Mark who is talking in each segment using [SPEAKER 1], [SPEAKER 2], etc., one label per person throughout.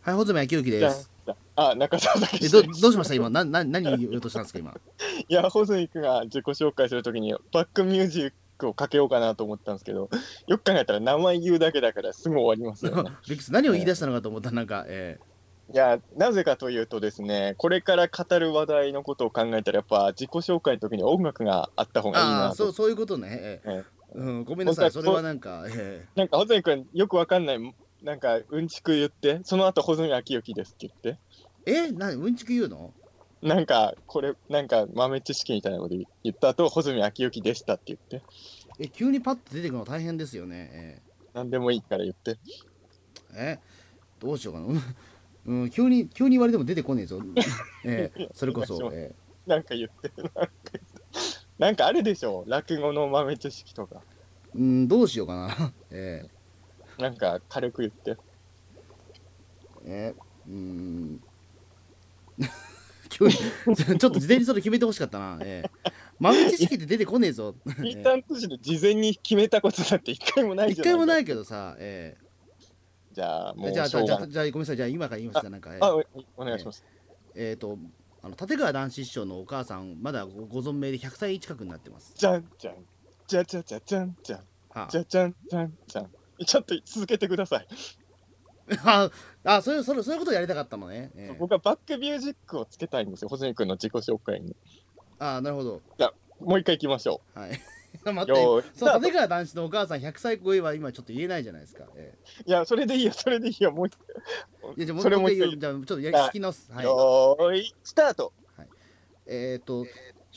[SPEAKER 1] はい、穂積昭之です。
[SPEAKER 2] あ、中澤武
[SPEAKER 1] え、
[SPEAKER 2] 史
[SPEAKER 1] ど、どうしました？今、な、な、何言おうとしたんですか？今。
[SPEAKER 2] いや、穂積君が自己紹介するときに、バックミュージックをかけようかなと思ったんですけど、よく考えたら名前言うだけだからすぐ終わりますよね。
[SPEAKER 1] ビックス、何を言い出したのかと思った？ら、なんか、え
[SPEAKER 2] いや、なぜかというとですね、これから語る話題のことを考えたら、やっぱ自己紹介のときに音楽があった方
[SPEAKER 1] ー、
[SPEAKER 2] がいい
[SPEAKER 1] ああー、そう。そういうことね。え
[SPEAKER 2] え
[SPEAKER 1] えうん、ごめんなさい、それはなんか、え
[SPEAKER 2] なんか、穂積君、よくわかんない、なんか、うんちく言って、その後、穂積昭之ですって言って。
[SPEAKER 1] ええ、な、うんちく言うの？
[SPEAKER 2] なんか、これ、なんか豆知識みたいなこと言った後、穂積昭之でしたって言って。
[SPEAKER 1] え、急にパッと出てくるの大変ですよね。え
[SPEAKER 2] なんでもいいから言って。
[SPEAKER 1] え？え、どうしようかな。う んうん、急に、急に言われても出てこねえぞ。ええ、それこそ、え
[SPEAKER 2] なんか言って。なんか言ってなんかあるでしょ落語の豆知識とか。
[SPEAKER 1] え、うん、どうしようかな。え
[SPEAKER 2] なんか軽く言って。
[SPEAKER 1] え、ええ、うん。急に、ちょっと事前にそれ決めてほしかったな。ええ、豆知識って出てこねえぞ。
[SPEAKER 2] ピーターン都市で事前に決めたことだって一回もないじゃない。
[SPEAKER 1] 一回もないいけどさ、え
[SPEAKER 2] じゃあ、も
[SPEAKER 1] え、
[SPEAKER 2] う
[SPEAKER 1] じゃあ、じゃあ、じゃあ。じゃあごめんなさい、じゃあ今から言いますか、なんか、ええ
[SPEAKER 2] あ、おお願いします。
[SPEAKER 1] えー、とあの立川談志師匠のお母さんまだごご存命で100歳近くになってます。
[SPEAKER 2] じゃんじゃん。じゃじゃじゃじゃんじゃん。
[SPEAKER 1] は
[SPEAKER 2] じゃじゃんじゃんじゃん。ちょっと続けてください。
[SPEAKER 1] あ、あそういうそういうそういうことをやりたかったのね。ええ
[SPEAKER 2] 僕はバックミュージックをつけたいんですよ。細積君の自己紹介に。
[SPEAKER 1] あなるほど。
[SPEAKER 2] もう一回行きましょ
[SPEAKER 1] はい。待っ
[SPEAKER 2] う。
[SPEAKER 1] てそう立川談志のお母さん100歳超えは今ちょっと言えないじゃないですか。え
[SPEAKER 2] いや、それでいいよ、それでいいよ。もう一
[SPEAKER 1] えいやじゃあもう
[SPEAKER 2] 一回
[SPEAKER 1] じゃあちょっとやり聞き直す。はい。
[SPEAKER 2] よーい、スタート。
[SPEAKER 1] えっ、と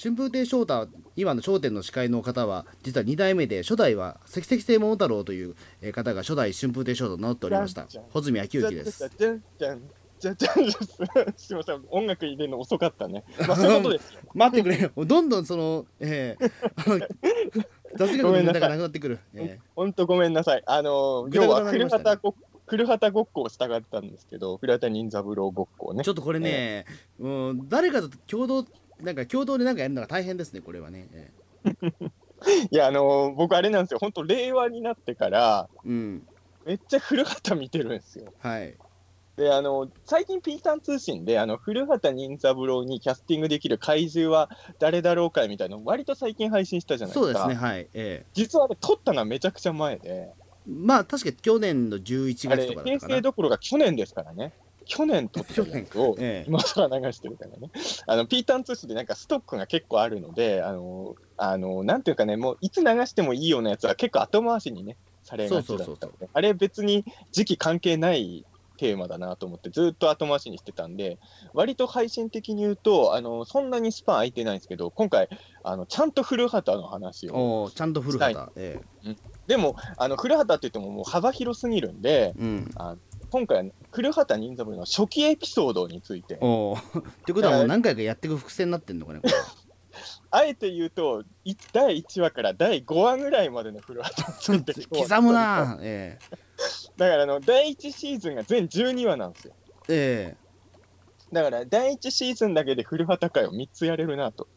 [SPEAKER 1] 春風亭昇太今の『笑点』の司会の方は実は2代目で初代は関々亭桃太郎というえー方が初代春風亭昇太と名乗っておりました穂積昭之です。
[SPEAKER 2] すみません、音楽入れるの遅かったね。まあ、そういうことですよ。
[SPEAKER 1] 待ってくれよどんどんそのええあの雑学のネタがなくなってくる、え
[SPEAKER 2] 本当ごめんなさい。あの要は古畑ご古畑ごっこをしたかったんですけど、古畑任三郎ごっこをね
[SPEAKER 1] えち。ょっとこれね、うん、誰かと共同なんか共同でなんかやるのが大変ですねこれはね、え
[SPEAKER 2] いや、あの僕あれなんですよ。本当令和になってから、
[SPEAKER 1] えうん
[SPEAKER 2] めっちゃ古畑見てるんですよ。
[SPEAKER 1] はい
[SPEAKER 2] で、あの最近ピータン通信で、あの古畑任三郎にキャスティングできる怪獣は誰だろうかみたいなの割と最近配信したじゃないですか。
[SPEAKER 1] そうですねはいええ
[SPEAKER 2] 実はあれ撮ったのはめちゃくちゃ前で。
[SPEAKER 1] まあ確か去年の11
[SPEAKER 2] あれ
[SPEAKER 1] 月とか
[SPEAKER 2] 平成どころか去年ですからね。去年撮ったやつを
[SPEAKER 1] ええ。
[SPEAKER 2] 今更流してるからね。あのピータン通信でなんかストックが結構あるので、あの、あのなんていうかね、もういつ流してもいいようなやつは結構後回しにね、されがちだった
[SPEAKER 1] そうそうそう
[SPEAKER 2] ので、あれ別に時期関係ないテーマだなと思ってずっと後回しにしてたんで、割と配信的に言うと、あのそんなにスパン空いてないんですけど、今回、あのちゃんと古畑の話を。
[SPEAKER 1] ちゃんと古畑、え
[SPEAKER 2] でも、あの古畑って言ってももう幅広すぎるんで、
[SPEAKER 1] えうん
[SPEAKER 2] 今回は古畑任三郎の初期エピソードについて、
[SPEAKER 1] おー。ってことはもう何回かやっていく伏線になってんのかねこれ
[SPEAKER 2] あえて言うと、い第1話から第5話ぐらいまでの古畑について
[SPEAKER 1] 刻むな。え
[SPEAKER 2] だからあの、第1シーズンが全12話なんですよ。
[SPEAKER 1] ええ。
[SPEAKER 2] だから第1シーズンだけで古畑会を3つやれるなと。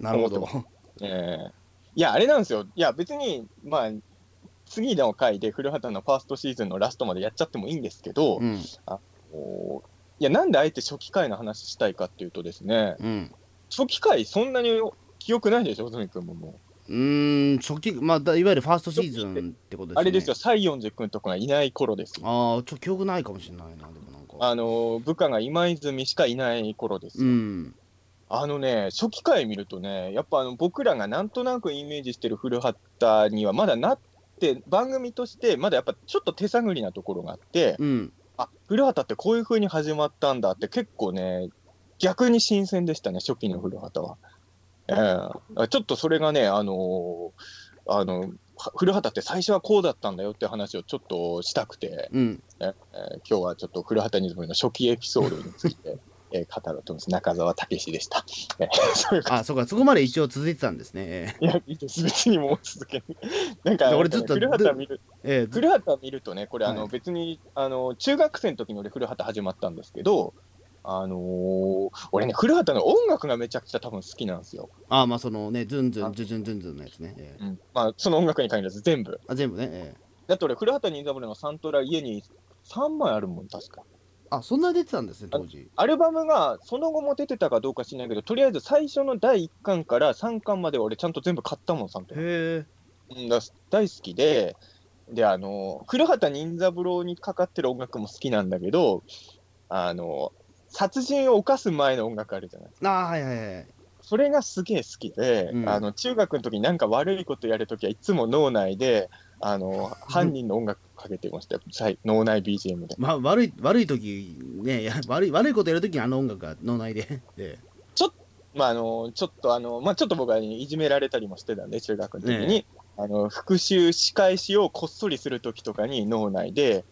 [SPEAKER 1] えなるほど。
[SPEAKER 2] えーいや、あれなんですよ。いや、別に、まあ、次の回で古畑のファーストシーズンのラストまでやっちゃってもいいんですけど、
[SPEAKER 1] うん
[SPEAKER 2] おーいや、なんであえて初期回の話したいかっていうとですね、
[SPEAKER 1] うん
[SPEAKER 2] 初期回そんなに記憶ないでしょ、ずみ君ももう。
[SPEAKER 1] うーん初期まあだいわゆるファーストシーズンってことですね
[SPEAKER 2] あれですよ、西園寺君とかがいない頃ですよ。
[SPEAKER 1] ああちょっと記憶ないかもしれないなでもなんか
[SPEAKER 2] あの部下が今泉しかいない頃ですよ。
[SPEAKER 1] うん
[SPEAKER 2] あのね、初期回見るとね、やっぱあの僕らがなんとなくイメージしてる古畑にはまだなって、番組としてまだやっぱちょっと手探りなところがあって、
[SPEAKER 1] うん。
[SPEAKER 2] あ古畑ってこういう風に始まったんだって結構ね、逆に新鮮でしたね、初期の古畑は。ええ。ちょっとそれがね、あのーあの、は古畑って最初はこうだったんだよって話をちょっとしたくて、
[SPEAKER 1] うん。
[SPEAKER 2] えー今日はちょっと古畑任三郎の初期エピソードについて、えー語ろうと思います。中澤武史でした。えー
[SPEAKER 1] あそうかそこまで一応続いてたんですねえ
[SPEAKER 2] いや、いいです。別にもう続け なんか、
[SPEAKER 1] 俺ずっと
[SPEAKER 2] 古畑見る
[SPEAKER 1] えええ
[SPEAKER 2] 古畑見るとね、これ、あの、
[SPEAKER 1] はい
[SPEAKER 2] 別に、あの、中学生の時に俺、古畑始まったんですけど、あのー俺ね、古畑の音楽がめちゃくちゃ多分好きなんですよ。
[SPEAKER 1] あまあそのねズンズンズンズンズンズンのやつね、ええ
[SPEAKER 2] うん。まあ、その音楽に限らず全部。
[SPEAKER 1] あ全部ね、え
[SPEAKER 2] だって俺、古畑任三郎のサントラ家に3枚あるもん、確か。
[SPEAKER 1] あそんな出てたんですね当時。
[SPEAKER 2] アルバムがその後も出てたかどうか知らないけど、とりあえず最初の第1巻から3巻まで俺ちゃんと全部買ったもん、サントラ。
[SPEAKER 1] へえ
[SPEAKER 2] うんだ大好きで、で、あの、古畑任三郎にかかってる音楽も好きなんだけど、あの、殺人を犯す前の音楽あるじゃない。
[SPEAKER 1] ああはいはいはい
[SPEAKER 2] それがすげえ好きで、
[SPEAKER 1] うん。
[SPEAKER 2] あの中学の時になんか悪いことやるときはいつも脳内で、あの犯人の音楽かけてました。よ、最脳内 BGM で。
[SPEAKER 1] まあ悪い悪い時ねいや悪い悪いことやる時にあの音楽が脳内で。で。
[SPEAKER 2] まあ、あのちょっとあの、まあ、ちょっと僕はいじめられたりもしてたんで、中学の時に、
[SPEAKER 1] ね
[SPEAKER 2] あの復習、仕返しをこっそりするときとかに脳内で、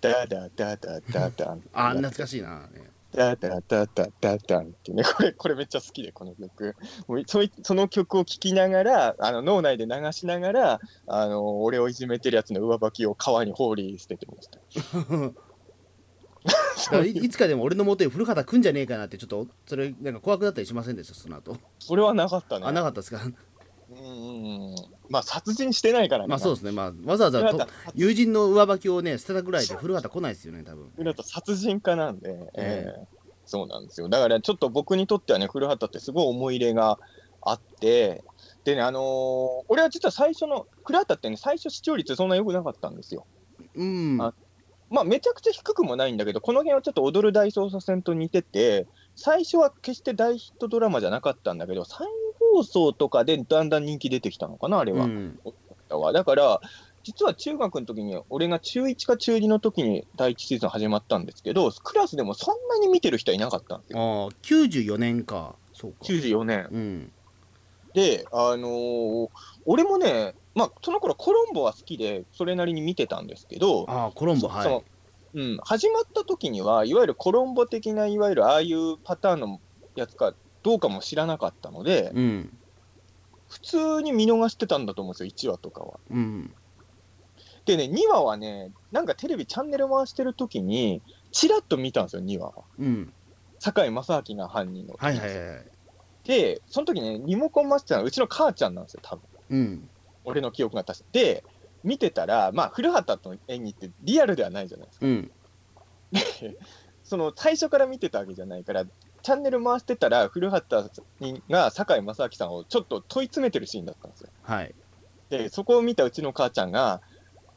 [SPEAKER 2] ダダダダダダン、
[SPEAKER 1] あ懐かしいな、ね、
[SPEAKER 2] ダダダダダダンってね、これ、これめっちゃ好きで、この曲。もうそいその曲を聴きながら、あの脳内で流しながら、あの俺をいじめてるやつの上履きを川に放り捨ててました。
[SPEAKER 1] いいつかでも俺の元に古畑来んじゃねえかなってちょっとそれなんか怖くなったりしませんでした？その後
[SPEAKER 2] それはなかったね。
[SPEAKER 1] あなかったですか？
[SPEAKER 2] うんまあ殺人してないからね。
[SPEAKER 1] まあそうですね、まあ、わざわざと友人の上履きをね、捨てたぐらいで古畑来ないですよね、多分
[SPEAKER 2] 古畑殺人家なんで、えー、えー、そうなんですよ。だからちょっと僕にとってはね、古畑ってすごい思い入れがあって、でね、あのー、俺は実は最初の、古畑ってね、最初視聴率そんな良くなかったんですよ。
[SPEAKER 1] うん。
[SPEAKER 2] あまあ、めちゃくちゃ低くもないんだけど、この辺はちょっと踊る大捜査線と似てて、最初は決して大ヒットドラマじゃなかったんだけど、3、放送とかでだんだん人気出てきたのかな、あれは。
[SPEAKER 1] うん、
[SPEAKER 2] だから、実は中学の時に、俺が中1か中2の時に第1シーズン始まったんですけど、クラスでもそんなに見てる人はいなかったんですよ。
[SPEAKER 1] ああ、94年か。そうか。
[SPEAKER 2] 94年。
[SPEAKER 1] うん、
[SPEAKER 2] で、あのー、俺もね、まあ、その頃コロンボは好きで、それなりに見てたんですけど、
[SPEAKER 1] あコロンボ、はい。
[SPEAKER 2] うん、始まった時には、いわゆるコロンボ的な、いわゆるああいうパターンのやつかどうかも知らなかったので、
[SPEAKER 1] うん
[SPEAKER 2] 普通に見逃してたんだと思うんですよ、1話とかは。
[SPEAKER 1] うん
[SPEAKER 2] でね、2話はね、なんかテレビチャンネル回してる時に、ちらっと見たんですよ、2話は。
[SPEAKER 1] うん
[SPEAKER 2] 堺正明が犯人の。
[SPEAKER 1] はいはい
[SPEAKER 2] で、その時ね、リモコン回してたのはうちの母ちゃんなんですよ、多分
[SPEAKER 1] うん
[SPEAKER 2] 俺の記憶が確かで、見てたら、まあ、古畑との演技ってリアルではないじゃないですか。
[SPEAKER 1] うん
[SPEAKER 2] その最初から見てたわけじゃないから、チャンネル回してたら、古畑にが堺正明さんをちょっと問い詰めてるシーンだったんですよ。
[SPEAKER 1] はい
[SPEAKER 2] で、そこを見たうちの母ちゃんが、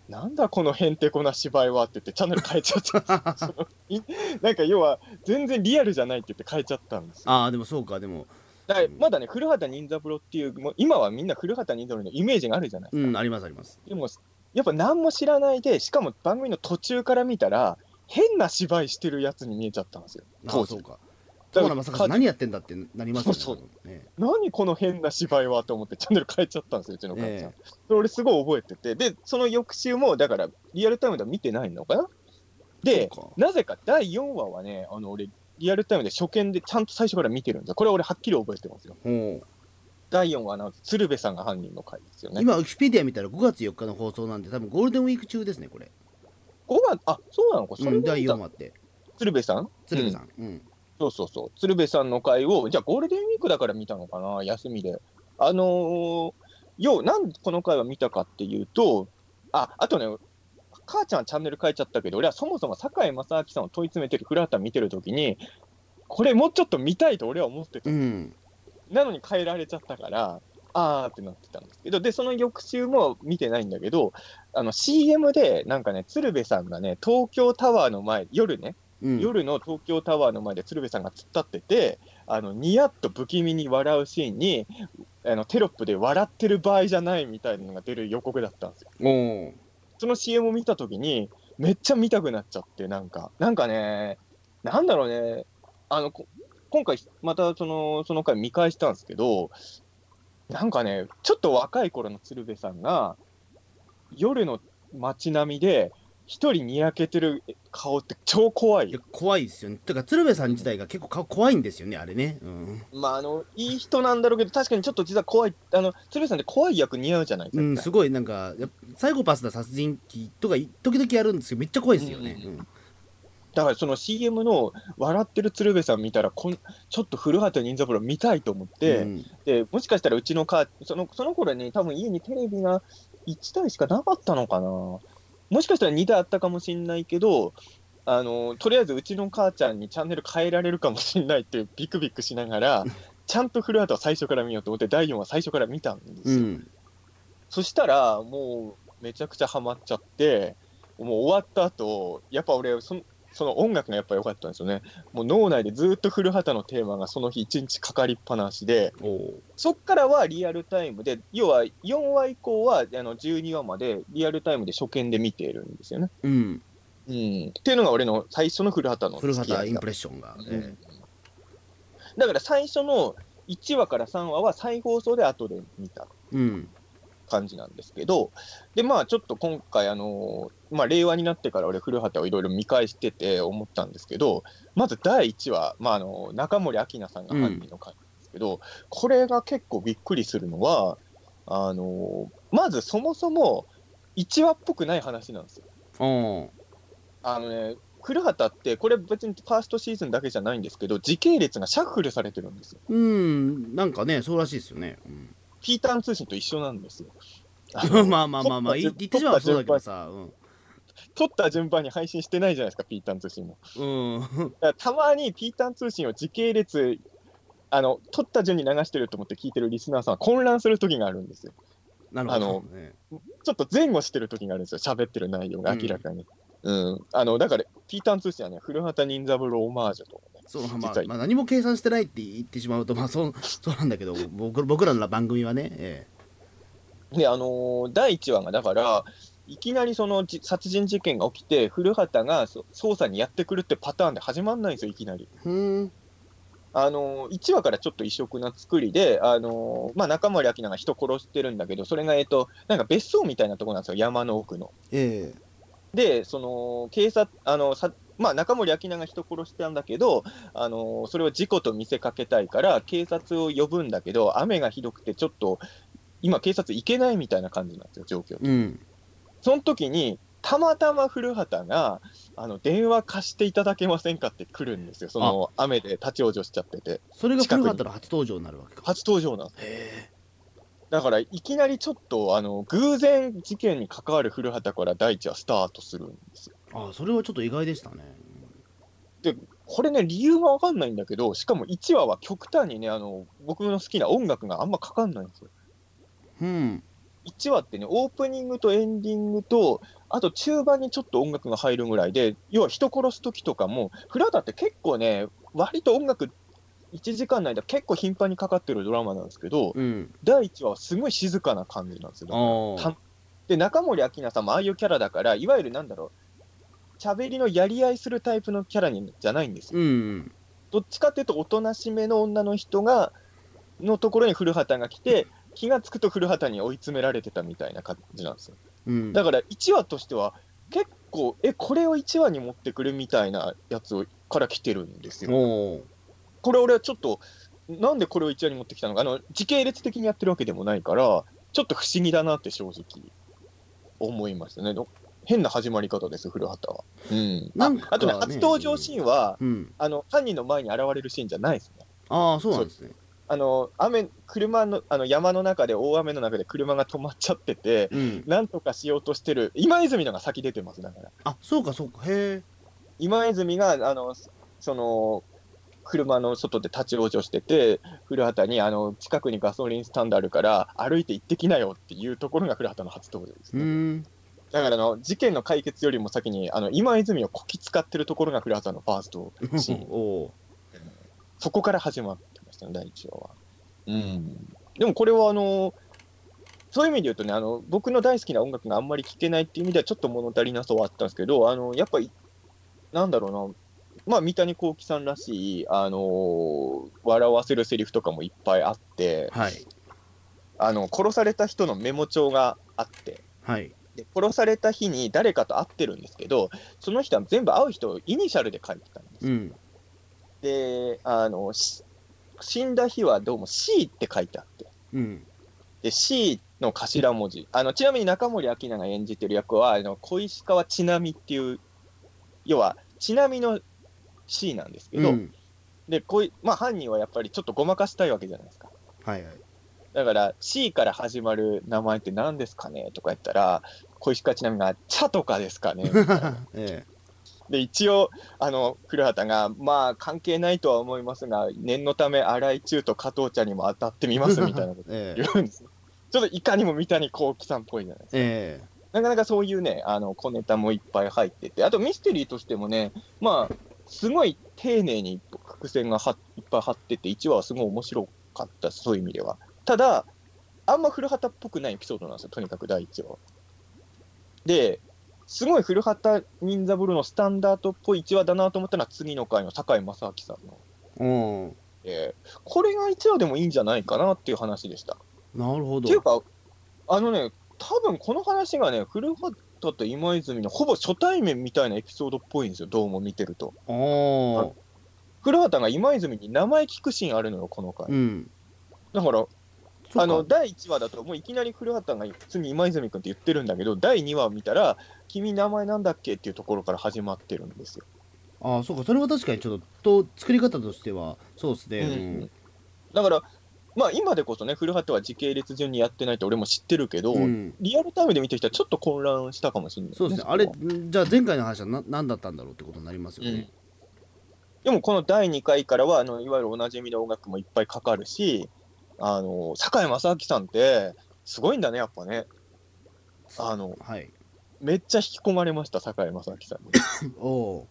[SPEAKER 2] なんだこのへんてこな芝居はって言って、チャンネル変えちゃった なんか要は、全然リアルじゃないって言って変えちゃったんですよ。
[SPEAKER 1] ああでもそうかでも
[SPEAKER 2] だまだね、古畑任三郎っていう、もう今はみんな古畑任三郎のイメージがあるじゃないですか。
[SPEAKER 1] うんありますあります
[SPEAKER 2] でも、やっぱ何も知らないで、しかも番組の途中から見たら、変な芝居してるやつに見えちゃったんですよ、当時。
[SPEAKER 1] ああそうか
[SPEAKER 2] だ
[SPEAKER 1] 友野正和何やってんだってなりますよね
[SPEAKER 2] そう
[SPEAKER 1] 多分ね。
[SPEAKER 2] 何この変な芝居はと思って、チャンネル変えちゃったんですよ、うちの母ちゃん。
[SPEAKER 1] え
[SPEAKER 2] それ俺すごい覚えてて、で、その翌週も、だから、リアルタイムでは見てないのか？なで、
[SPEAKER 1] そうか。
[SPEAKER 2] なぜか第4話はね、あの俺、リアルタイムで初見でちゃんと最初から見てるんですよ。これ俺はっきり覚えてますよ。第4話はなんと鶴瓶さんが犯人の回ですよね。
[SPEAKER 1] 今ウィキペディア見たら5月4日の放送なんで多分ゴールデンウィーク中ですねこれ。
[SPEAKER 2] 5月、あ、そうなのか、それ
[SPEAKER 1] うん第
[SPEAKER 2] で見た
[SPEAKER 1] 4話って。
[SPEAKER 2] 鶴瓶さん？
[SPEAKER 1] 鶴瓶さん。うん
[SPEAKER 2] そうそうそう。鶴瓶さんの回を、じゃあゴールデンウィークだから見たのかな、休みで。あのー、よう、なんでこの回は見たかっていうと、あ、あとね、母ちゃんはチャンネル変えちゃったけど、俺はそもそも堺正明さんを問い詰めてる古畑見てるときに、これもうちょっと見たいと俺は思ってた。
[SPEAKER 1] うん
[SPEAKER 2] なのに変えられちゃったから、あーってなってたんですけど、で、その翌週も見てないんだけど、あの CM で、なんかね、鶴瓶さんがね、東京タワーの前、夜ね、
[SPEAKER 1] うん。
[SPEAKER 2] 夜の東京タワーの前で鶴瓶さんが突っ立ってて、あのニヤッと不気味に笑うシーンに、あのテロップで笑ってる場合じゃないみたいなのが出る予告だったんですよ。その CM を見たときに、めっちゃ見たくなっちゃって、なんか、なんかね、なんだろうね、あのこ今回、またそのその回見返したんですけど、なんかね、ちょっと若い頃の鶴瓶さんが、夜の街並みで、一人にやけてる顔って超怖い
[SPEAKER 1] 怖いですよね。てか鶴瓶さん自体が結構顔怖いんですよねあれね。うん、
[SPEAKER 2] まあ、あの、いい人なんだろうけど、確かにちょっと実は怖い、あの、鶴瓶さんって怖い役似合うじゃないですか。
[SPEAKER 1] うん、すごい。なんかサイコパスな殺人鬼とかい時々やるんですけどめっちゃ怖いですよね、
[SPEAKER 2] うん。
[SPEAKER 1] うん。
[SPEAKER 2] だからその CM の笑ってる鶴瓶さん見たらこん、ちょっと古畑任三郎見たいと思って、
[SPEAKER 1] うん。
[SPEAKER 2] で、もしかしたらうちの母、そのその頃ね、多分家にテレビが1台しかなかったのかな。もしかしたら2台あったかもしんないけど、あのとりあえずうちの母ちゃんにチャンネル変えられるかもしんないってビクビクしながら、ちゃんと古畑は最初から見ようと思って、第4話最初から見たんですよ。
[SPEAKER 1] うん。
[SPEAKER 2] そしたら、もうめちゃくちゃハマっちゃって、もう終わった後やっぱ俺その、その音楽がやっぱ良かったんですよね。もう脳内でずっと古畑のテーマがその日一日かかりっぱなしで。そっからはリアルタイムで、要は4話以降はあの12話までリアルタイムで初見で見ているんですよね。
[SPEAKER 1] うん。
[SPEAKER 2] うん、っていうのが俺の最初の古畑の
[SPEAKER 1] 古畑インプレッションが。え
[SPEAKER 2] だから最初の1話から3話は再放送で後で見た
[SPEAKER 1] えうん。
[SPEAKER 2] 感じなんですけど、で、まあちょっと今回、あのまあ令和になってから俺、古畑をいろいろ見返してて思ったんですけど、まず第1話、まああの中森明菜さんが犯人の回なんですけど、これが結構びっくりするのは、あのまずそもそも1話っぽくない話なんですよ。
[SPEAKER 1] お
[SPEAKER 2] あのね、古畑って、これ別にファーストシーズンだけじゃないんですけど、時系列がシャッフルされてるんですよ。
[SPEAKER 1] うん。なんかね、そうらしいですよね。うん
[SPEAKER 2] ピーターン通信と一緒なんですよ。
[SPEAKER 1] まあまあまあまあ、い言ってしまうそうだけどさ。うん。
[SPEAKER 2] 撮った順番に配信してないじゃないですか、ピーターン通信も。
[SPEAKER 1] うん。
[SPEAKER 2] たまにピーターン通信を時系列、あの撮った順に流してると思って聞いてるリスナーさんは混乱する時があるんですよ。
[SPEAKER 1] なるほど
[SPEAKER 2] あの。
[SPEAKER 1] ね
[SPEAKER 2] ちょっと前後してる時があるんですよ、喋ってる内容が明らかに。うんあのだから、ピーターン通信はね、古畑任三郎オマージュとかね、
[SPEAKER 1] そうまあまあ、何も計算してないって言ってしまうと、まあ、そうそうなんだけど僕僕らの番組はね、え
[SPEAKER 2] で、あのー第1話がだから、いきなりそのじ殺人事件が起きて、古畑がそ捜査にやってくるってパターンで始まんないんですよ、いきなり。
[SPEAKER 1] えふーん
[SPEAKER 2] あのー、1話からちょっと異色な作りで、あのーまあ、中森明菜が人殺してるんだけど、それが、えっと、なんか別荘みたいなところなんですよ、山の奥の。
[SPEAKER 1] え
[SPEAKER 2] で、その警察、あのさまあ、中森明菜が人殺したんだけど、あのそれを事故と見せかけたいから、警察を呼ぶんだけど、雨がひどくて、ちょっと今、警察行けないみたいな感じなんですよ、状況。
[SPEAKER 1] えうん。
[SPEAKER 2] その時に、たまたま古畑があの電話貸していただけませんかって来るんですよ、その雨で立ち往生しちゃってて、
[SPEAKER 1] それが古畑の初登場になるわけか。
[SPEAKER 2] 初登場なんです
[SPEAKER 1] へ
[SPEAKER 2] だから、いきなりちょっとあの偶然事件に関わる古畑から第一話スタートするんですよ。
[SPEAKER 1] えあそれはちょっと意外でしたね
[SPEAKER 2] これね、理由がわかんないんだけど、しかも1話は極端にね、あの僕の好きな音楽があんまかかんないんですよ。
[SPEAKER 1] うん
[SPEAKER 2] 1話ってね、オープニングとエンディングと、あと中盤にちょっと音楽が入るぐらいで、要は人殺す時とかも、フラダって結構ね、割と音楽、1時間の間、結構頻繁にかかってるドラマなんですけど、
[SPEAKER 1] うん
[SPEAKER 2] 第1話はすごい静かな感じなんですよ。で、中森明菜さんもああいうキャラだから、いわゆるなんだろう、喋りのやり合いするタイプのキャラにじゃないんですよ。
[SPEAKER 1] うん
[SPEAKER 2] どっちかっていうと、おとなしめの女の人が、のところに古畑が来て、気がつくと古畑に追い詰められてたみたいな感じなんですよ。
[SPEAKER 1] うん
[SPEAKER 2] だから1話としては、結構、え、これを1話に持ってくるみたいなやつをから来てるんですよ。これ、俺はちょっと、なんでこれを1話に持ってきたのか、あの時系列的にやってるわけでもないから、ちょっと不思議だなって正直思いましたね。の変な始まり方です、古畑は。うん、
[SPEAKER 1] なんか
[SPEAKER 2] ああとね、
[SPEAKER 1] ね
[SPEAKER 2] 初登場シーンは、
[SPEAKER 1] うん。
[SPEAKER 2] あの犯人の前に現れるシーンじゃないですね。
[SPEAKER 1] ああそうなんですね。
[SPEAKER 2] あの雨車のあの山の中で大雨の中で車が止まっちゃってて、
[SPEAKER 1] うん。
[SPEAKER 2] なんとかしようとしてる今泉のが先出てますだから。
[SPEAKER 1] あそうかそうか。へえ
[SPEAKER 2] 今泉があのその車の外で立ち往生してて古畑にあの近くにガソリンスタンドあるから歩いて行ってきなよっていうところが古畑の初登場です
[SPEAKER 1] う
[SPEAKER 2] ね、
[SPEAKER 1] ん
[SPEAKER 2] だからあの事件の解決よりも先にあの今泉をこき使ってるところが古畑のファーストシーン。
[SPEAKER 1] お ー
[SPEAKER 2] そこから始まってましたね、第1話は。うん、でもこれはあの、そういう意味で言うとねあの、僕の大好きな音楽があんまり聴けないっていう意味では、ちょっと物足りなさはあったんですけど、あのやっぱり、なんだろうな、まあ、三谷幸喜さんらしい、あの笑わせるセリフとかもいっぱいあって、
[SPEAKER 1] はい。
[SPEAKER 2] あの殺された人のメモ帳があって、
[SPEAKER 1] はい
[SPEAKER 2] で殺された日に誰かと会ってるんですけど、その人は全部会う人をイニシャルで書いてたんです。よ
[SPEAKER 1] うん。
[SPEAKER 2] で、あの、し死んだ日はどうも C って書いてあって、
[SPEAKER 1] うん。
[SPEAKER 2] で、C の頭文字。あの、ちなみに中森明菜が演じてる役は、あの、小石川ちなみっていう、要は、ちなみの C なんですけど、
[SPEAKER 1] うん。
[SPEAKER 2] で、こい、まあ犯人はやっぱりちょっとごまかしたいわけじゃないですか。
[SPEAKER 1] はいはい。
[SPEAKER 2] だから C から始まる名前って何ですかねとか言ったら、小石川ちなみが、茶とかですかね で、一応、あの、古畑が、まあ、関係ないとは思いますが、念のため、新井中と加藤茶にも当たってみますみたいなこと
[SPEAKER 1] ええ
[SPEAKER 2] 言うんですよ。ちょっといかにも三谷幸喜さんっぽいじゃないですか。
[SPEAKER 1] え
[SPEAKER 2] なかなかそういうね、あの、小ネタもいっぱい入ってて、あとミステリーとしてもね、まあ、すごい丁寧に伏線がはいっぱい張ってて、1話はすごい面白かったそういう意味では。ただ、あんま古畑っぽくないエピソードなんですよ、とにかく第1話は。で、すごい古畑任三郎のスタンダードっぽい1話だなと思ったのは、次の回の堺正明さんの。
[SPEAKER 1] うん
[SPEAKER 2] えーこれが1話でもいいんじゃないかなっていう話でした。
[SPEAKER 1] なるほど
[SPEAKER 2] っていうか、あのね、多分この話がね、古畑と今泉のほぼ初対面みたいなエピソードっぽいんですよ、どうも見てると。古畑が今泉に名前聞くシーンあるのよ、この回。
[SPEAKER 1] うん
[SPEAKER 2] だから、あの第1話だと、もういきなり古畑が普通に今泉君って言ってるんだけど、第2話を見たら、君、名前なんだっけっていうところから始まってるんですよ。
[SPEAKER 1] ああそうか。それは確かにちょっとと作り方としてはそうですね、
[SPEAKER 2] うん。だから、まあ、今でこそね、古畑は時系列順にやってないって俺も知ってるけど、
[SPEAKER 1] うん。うん
[SPEAKER 2] リアルタイムで見てる人はちょっと混乱したかもしれない、
[SPEAKER 1] そうですね。あれじゃあ前回の話はな何だったんだろうってことになりますよね、
[SPEAKER 2] でもこの第2回からはあのいわゆるおなじみの音楽もいっぱいかかるしあの堺正明さんってすごいんだねやっぱね。あの
[SPEAKER 1] はい。
[SPEAKER 2] めっちゃ引き込まれました堺正明さんに。
[SPEAKER 1] おお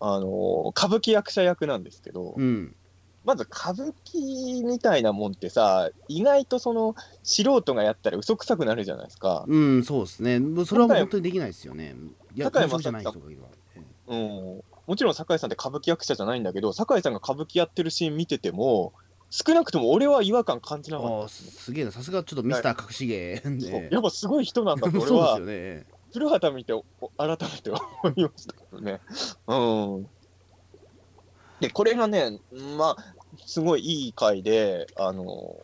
[SPEAKER 2] あの歌舞伎役者役なんですけど、
[SPEAKER 1] ーうん。
[SPEAKER 2] まず歌舞伎みたいなもんってさ意外とその素人がやったら嘘くさくなるじゃないですか、
[SPEAKER 1] うんそうですね。それは本当にできないですよね。
[SPEAKER 2] 堺
[SPEAKER 1] 本職じゃない人がいるわえ
[SPEAKER 2] うん、もちろん堺さんって歌舞伎役者じゃないんだけど堺さんが歌舞伎やってるシーン見てても少なくとも俺は違和感感じ
[SPEAKER 1] え
[SPEAKER 2] なかった。
[SPEAKER 1] あ
[SPEAKER 2] す
[SPEAKER 1] げえな。さすがちょっとミスター隠し芸
[SPEAKER 2] そう。
[SPEAKER 1] で
[SPEAKER 2] やっぱすごい人なんだと俺
[SPEAKER 1] そう
[SPEAKER 2] は
[SPEAKER 1] ですよね。
[SPEAKER 2] 古畑見てお改めて思いましたけどね。うん。で、これがね、まあ、すごいいい回で、あの、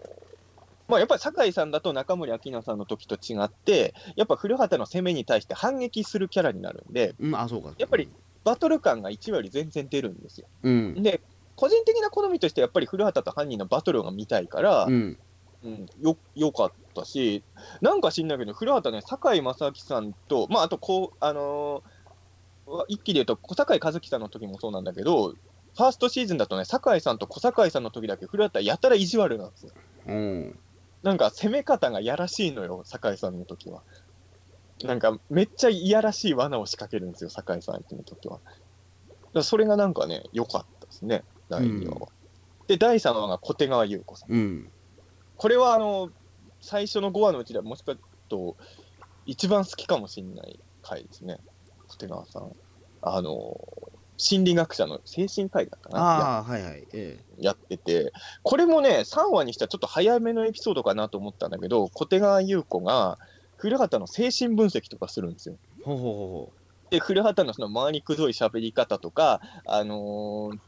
[SPEAKER 2] まあ、やっぱり酒井さんだと中森明菜さんの時と違って、やっぱ古畑の攻めに対して反撃するキャラになるんで、
[SPEAKER 1] うんあそうか。
[SPEAKER 2] やっぱりバトル感が1話より全然出るんですよ。
[SPEAKER 1] うん。
[SPEAKER 2] で、個人的な好みとして、やっぱり古畑と犯人のバトルが見たいから、
[SPEAKER 1] うん
[SPEAKER 2] うん、よよかったし、なんか知んないけど、古畑ね、堺正明さんと、まあ、あとこう、あのーわ一期で言うと、小堺一樹さんの時もそうなんだけど、ファーストシーズンだとね、堺さんと小堺さんの時だけ、古畑やたら意地悪なんですよ。
[SPEAKER 1] うん
[SPEAKER 2] なんか攻め方がやらしいのよ、堺さんの時は。なんかめっちゃいやらしい罠を仕掛けるんですよ、堺さん相手の時は。それがなんかね、良かったですね、第2話は。で、第3話が小手川優子さん。
[SPEAKER 1] うん
[SPEAKER 2] これはあの最初の5話のうちではもしかすると一番好きかもしれない回ですね、小手川さん。あの心理学者の精神科医だったかな？や
[SPEAKER 1] ああはいはいえ
[SPEAKER 2] やってて、これもね、3話にしてはちょっと早めのエピソードかなと思ったんだけど、小手川優子が古畑の精神分析とかするんですよ。
[SPEAKER 1] えほうほうほ
[SPEAKER 2] で、古畑のその周りくどい喋り方とか、あのー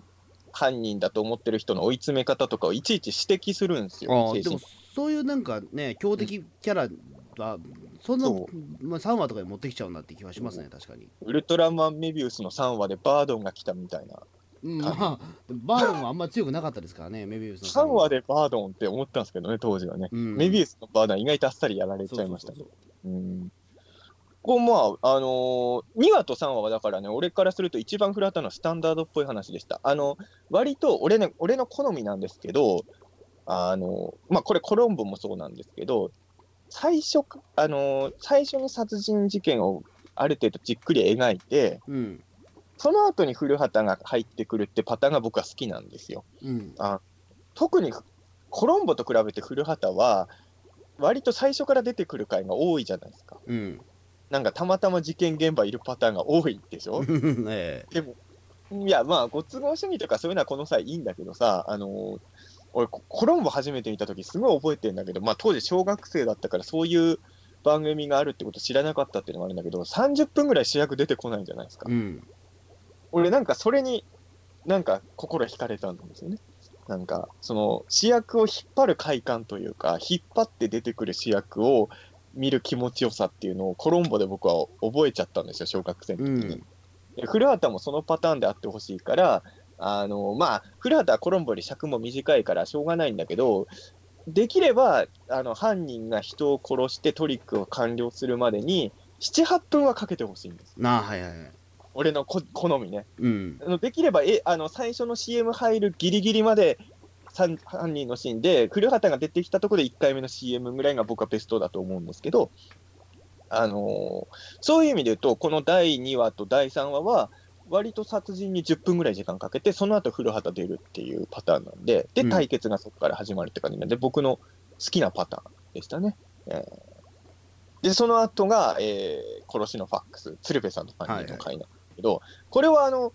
[SPEAKER 2] 犯人だと思ってる人の追い詰め方とかをいちいち指摘するんですよ。
[SPEAKER 1] でもそういうなんかね強敵キャラはそんな
[SPEAKER 2] そ
[SPEAKER 1] まあ、3話とかに持ってきちゃうんだって気はしますね確かに、
[SPEAKER 2] ウルトラマンメビウスの3話でバードンが来たみたいな。
[SPEAKER 1] うん、まあバードンはあんま強くなかったですからねメビウスの
[SPEAKER 2] 3話。でバードンって思ったんですけどね、当時はね。
[SPEAKER 1] うん。
[SPEAKER 2] メビウスのバードン意外とあっさりやられちゃいました
[SPEAKER 1] そうそうそう。
[SPEAKER 2] うんこうまあ、あのー、2話と3話はだからね、俺からすると一番フラのスタンダードっぽい話でした。あの、割と俺ね、俺の好みなんですけど、あの、まあこれコロンボもそうなんですけど、最初か、あのー最初に殺人事件をある程度じっくり描いて、
[SPEAKER 1] うん
[SPEAKER 2] その後に古畑が入ってくるってパターンが僕は好きなんですよ。
[SPEAKER 1] うん
[SPEAKER 2] 特にコロンボと比べて古畑は、割と最初から出てくる回が多いじゃないですか。
[SPEAKER 1] うん
[SPEAKER 2] なんかたまたま事件現場いるパターンが多いでしょ？
[SPEAKER 1] え
[SPEAKER 2] でも、いや、まあ、ご都合主義とかそういうのはこの際いいんだけどさ、あのー俺、ココロンボ初めて見たとき、すごい覚えてるんだけど、まあ、当時小学生だったから、そういう番組があるってこと知らなかったっていうのがあるんだけど、30分ぐらい主役出てこないんじゃないですか
[SPEAKER 1] え。うん
[SPEAKER 2] 俺、なんかそれに、なんか心惹かれたんですよね。なんか、その主役を引っ張る快感というか、引っ張って出てくる主役を見る気持ちよさっていうのをコロンボで僕は覚えちゃったんですよ、小学生の時に。
[SPEAKER 1] うん。
[SPEAKER 2] で古畑もそのパターンであってほしいから、あのまあ、古畑はコロンボより尺も短いからしょうがないんだけど、できればあの犯人が人を殺してトリックを完了するまでに78分はかけてほしいんです。
[SPEAKER 1] なあはいはいはい。
[SPEAKER 2] 俺のこ好みね。
[SPEAKER 1] うん。
[SPEAKER 2] できればえあの最初の CM 入るギリギリまで犯人のシーンで古畑が出てきたところで1回目の CM ぐらいが僕はベストだと思うんですけど、あのーそういう意味で言うとこの第2話と第3話は割と殺人に10分ぐらい時間かけてその後古畑出るっていうパターンなんでで
[SPEAKER 1] うん
[SPEAKER 2] 対決がそこから始まるって感じなんで、僕の好きなパターンでしたね。えーでその後が、えー殺しのファックス鶴瓶さんの犯人の回なんですけど、これはあの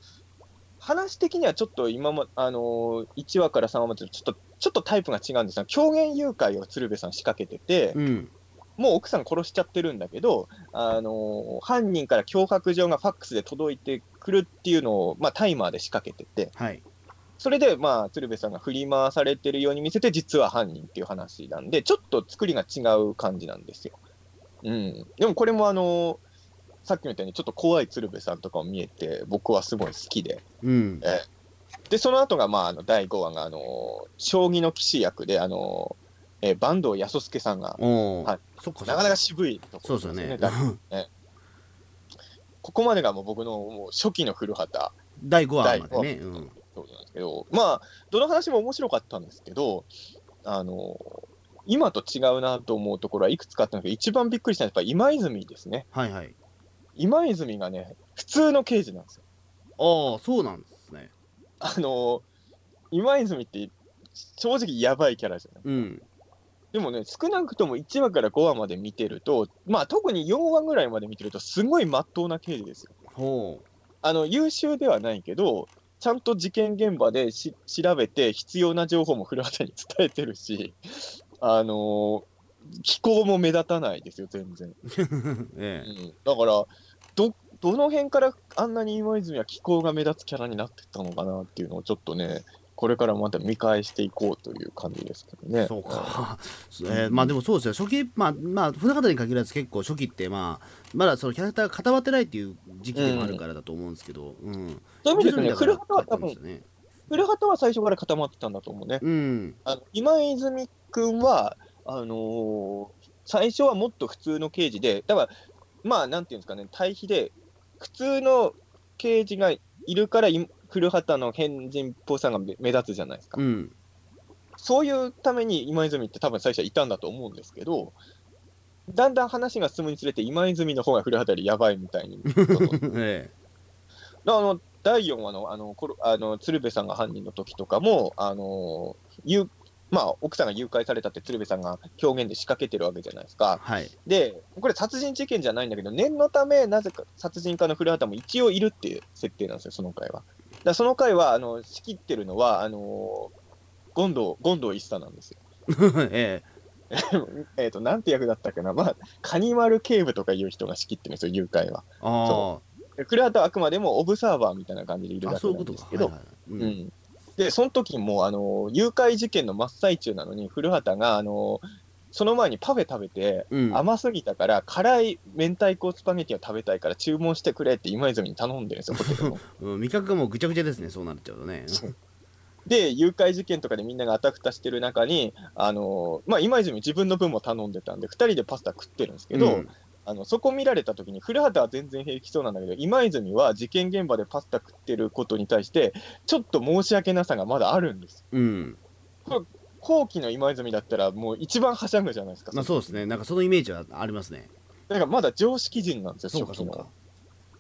[SPEAKER 2] 話的にはちょっと今も、あのー1話から3話までとちょっとちょっとタイプが違うんですが狂言誘拐を鶴瓶さん仕掛けてて、
[SPEAKER 1] うん
[SPEAKER 2] もう奥さん殺しちゃってるんだけど、あのー犯人から脅迫状がファックスで届いてくるっていうのを、まあ、タイマーで仕掛けてて、
[SPEAKER 1] はい
[SPEAKER 2] それで、まあ、鶴瓶さんが振り回されてるように見せて、実は犯人っていう話なんで、ちょっと作りが違う感じなんですよ。うん。でもこれもあのーさっきみたいにちょっと怖い鶴瓶さんとかも見えて、僕はすごい好きで。
[SPEAKER 1] うん。
[SPEAKER 2] で、その後が、まあ、あの第5話が、あのー将棋の棋士役で、あのーえー坂東康介さんが、はい。
[SPEAKER 1] そっか
[SPEAKER 2] なかなか渋いところ
[SPEAKER 1] そうですよね。
[SPEAKER 2] だここまでがもう僕のもう初期の古畑。
[SPEAKER 1] 第5話までね、うん、
[SPEAKER 2] そうなんですけど、まあ、どの話も面白かったんですけど、あの今と違うなと思うところはいくつかあったんですけど、一番びっくりしたのはやっぱ今泉ですね。
[SPEAKER 1] はいはい
[SPEAKER 2] 今泉がね、普通の刑事なんですよ。
[SPEAKER 1] ああそうなんですね
[SPEAKER 2] あの今泉って正直やばいキャラじゃない。
[SPEAKER 1] うん
[SPEAKER 2] でもね、少なくとも1話から5話まで見てると、まあ特に4話ぐらいまで見てると、すごい真っ当な刑事ですよ。
[SPEAKER 1] ほ
[SPEAKER 2] あの優秀ではないけど、ちゃんと事件現場でし調べて、必要な情報も古畑に伝えてるし、あのー気候も目立たないですよ、全然。
[SPEAKER 1] う ええ。
[SPEAKER 2] うん、だからど、どの辺からあんなに今泉は気候が目立つキャラになってったのかなっていうのを、ちょっとね、これからまた見返していこうという感じですけどね。
[SPEAKER 1] そうか、えーまあでもそうですよ。初期まあまあ船方に限らず結構初期ってまあまだそのキャラクターが固まってないっていう時期でもあるからだと思うんですけど、うん、
[SPEAKER 2] そういう意味でね、古畑は多分古畑は最初から固まってたんだと思うね。
[SPEAKER 1] うん。
[SPEAKER 2] あの今泉君は、あのー最初はもっと普通の刑事で、だから、まあ、なんていうんですかね、対比で、普通の刑事がいるから、い古畑の変人っぽさが目目立つじゃないですか。
[SPEAKER 1] うん
[SPEAKER 2] そういうために今泉って多分最初はいたんだと思うんですけど、だんだん話が進むにつれて、今泉の方が古畑よりやばいみたいに。
[SPEAKER 1] え
[SPEAKER 2] あの第4話のあのあの鶴瓶さんが犯人の時とかも、あのゆまあ、奥さんが誘拐されたって鶴瓶さんが狂言で仕掛けてるわけじゃないです
[SPEAKER 1] え
[SPEAKER 2] か。
[SPEAKER 1] はい。
[SPEAKER 2] で、これ殺人事件じゃないんだけど、念のため、なぜか殺人家の古畑も一応いるっていう設定なんですよ、その回は。だその回は、あの仕切ってるのは、あの権藤、権藤一茶なんですよ。
[SPEAKER 1] え
[SPEAKER 2] え。っと、なんて役だったっけな、まあ、カニ丸警部とかいう人が仕切ってるんですよ、誘拐は。
[SPEAKER 1] えあ
[SPEAKER 2] で古畑はあくまでもオブサーバーみたいな感じでいるだけ
[SPEAKER 1] そういうことか。
[SPEAKER 2] なんですけど、
[SPEAKER 1] はいはい。うん。
[SPEAKER 2] うん、で、その時もあの誘拐事件の真っ最中なのに、古畑があのその前にパフェ食べて、
[SPEAKER 1] うん。
[SPEAKER 2] 甘すぎたから、辛い明太子スパゲティを食べたいから注文してくれって今泉に頼んでるんですよ、ホテルの。
[SPEAKER 1] うん、味覚がもうぐちゃぐちゃですねそうなっちゃうとね。
[SPEAKER 2] で、誘拐事件とかでみんながあたふたしてる中に、あのまあ、今泉自分の分も頼んでたんで、2人でパスタ食ってるんですけど、
[SPEAKER 1] うん
[SPEAKER 2] あのそこ見られた時に、古畑は全然平気そうなんだけど、今泉は事件現場でパスタ食ってることに対して、ちょっと申し訳なさがまだあるんです。
[SPEAKER 1] うん
[SPEAKER 2] 後期の今泉だったら、もう一番はしゃぐじゃないですか。
[SPEAKER 1] まあそうですねなんかそのイメージはありますね
[SPEAKER 2] だからまだ常識人なんですよ、
[SPEAKER 1] そうか
[SPEAKER 2] 初期の。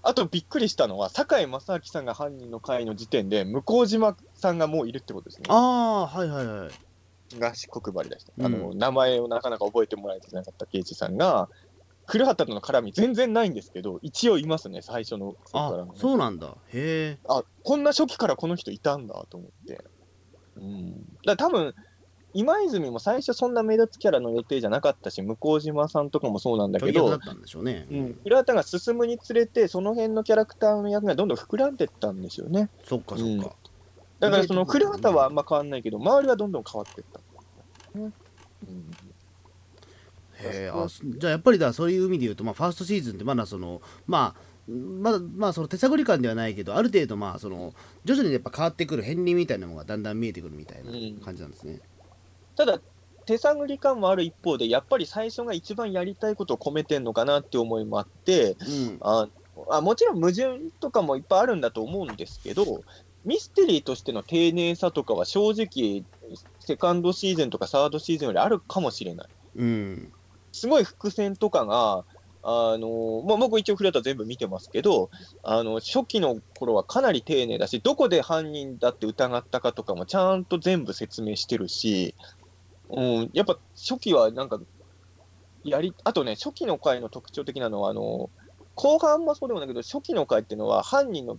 [SPEAKER 2] あとびっくりしたのは、堺正明さんが犯人の会の時点で、向島さんがもういるってことですね。
[SPEAKER 1] ああはいはいはい
[SPEAKER 2] 東国原でした、
[SPEAKER 1] うん
[SPEAKER 2] あの。名前をなかなか覚えてもらえてなかった刑事さんが、古畑との絡み全然ないんですけど、一応いますね、最初のそ
[SPEAKER 1] あそうなんだ。へえ。
[SPEAKER 2] あこんな初期からこの人いたんだと思って。うん、だ多分今泉も最初そんな目立つキャラの予定じゃなかったし、向島さんとかもそうなんだけど
[SPEAKER 1] だっ、たんでしょうね。
[SPEAKER 2] うん、古畑が進むにつれて、その辺のキャラクターの役がどんどん膨らんでったんですよね。
[SPEAKER 1] そっかそっか。
[SPEAKER 2] だからその古畑はあんま変わんないけど、周りはどんどん変わってった。うん
[SPEAKER 1] あそじゃあやっぱりだそういう意味で言うと、まあ、ファーストシーズンってまだそのまあまだまあその手探り感ではないけどある程度まあその徐々にやっぱ変わってくる片鱗みたいなのがだんだん見えてくるみたいな
[SPEAKER 2] うん
[SPEAKER 1] 感じなんですね。
[SPEAKER 2] ただ、手探り感もある一方で、やっぱり最初が一番やりたいことを込めてんのかなって思いもあって、
[SPEAKER 1] うん
[SPEAKER 2] ああもちろん矛盾とかもいっぱいあるんだと思うんですけど、ミステリーとしての丁寧さとかは正直、セカンドシーズンとかサードシーズンよりあるかもしれない。
[SPEAKER 1] うん
[SPEAKER 2] すごい伏線とかが、あのまあ、僕一応フレーター全部見てますけど、あの初期の頃はかなり丁寧だし、どこで犯人だって疑ったかとかもちゃんと全部説明してるし、うん、やっぱ初期はなんか、やり、あとね、初期の回の特徴的なのは、あの後半もそうでもないけど、初期の回っていうのは、犯人の、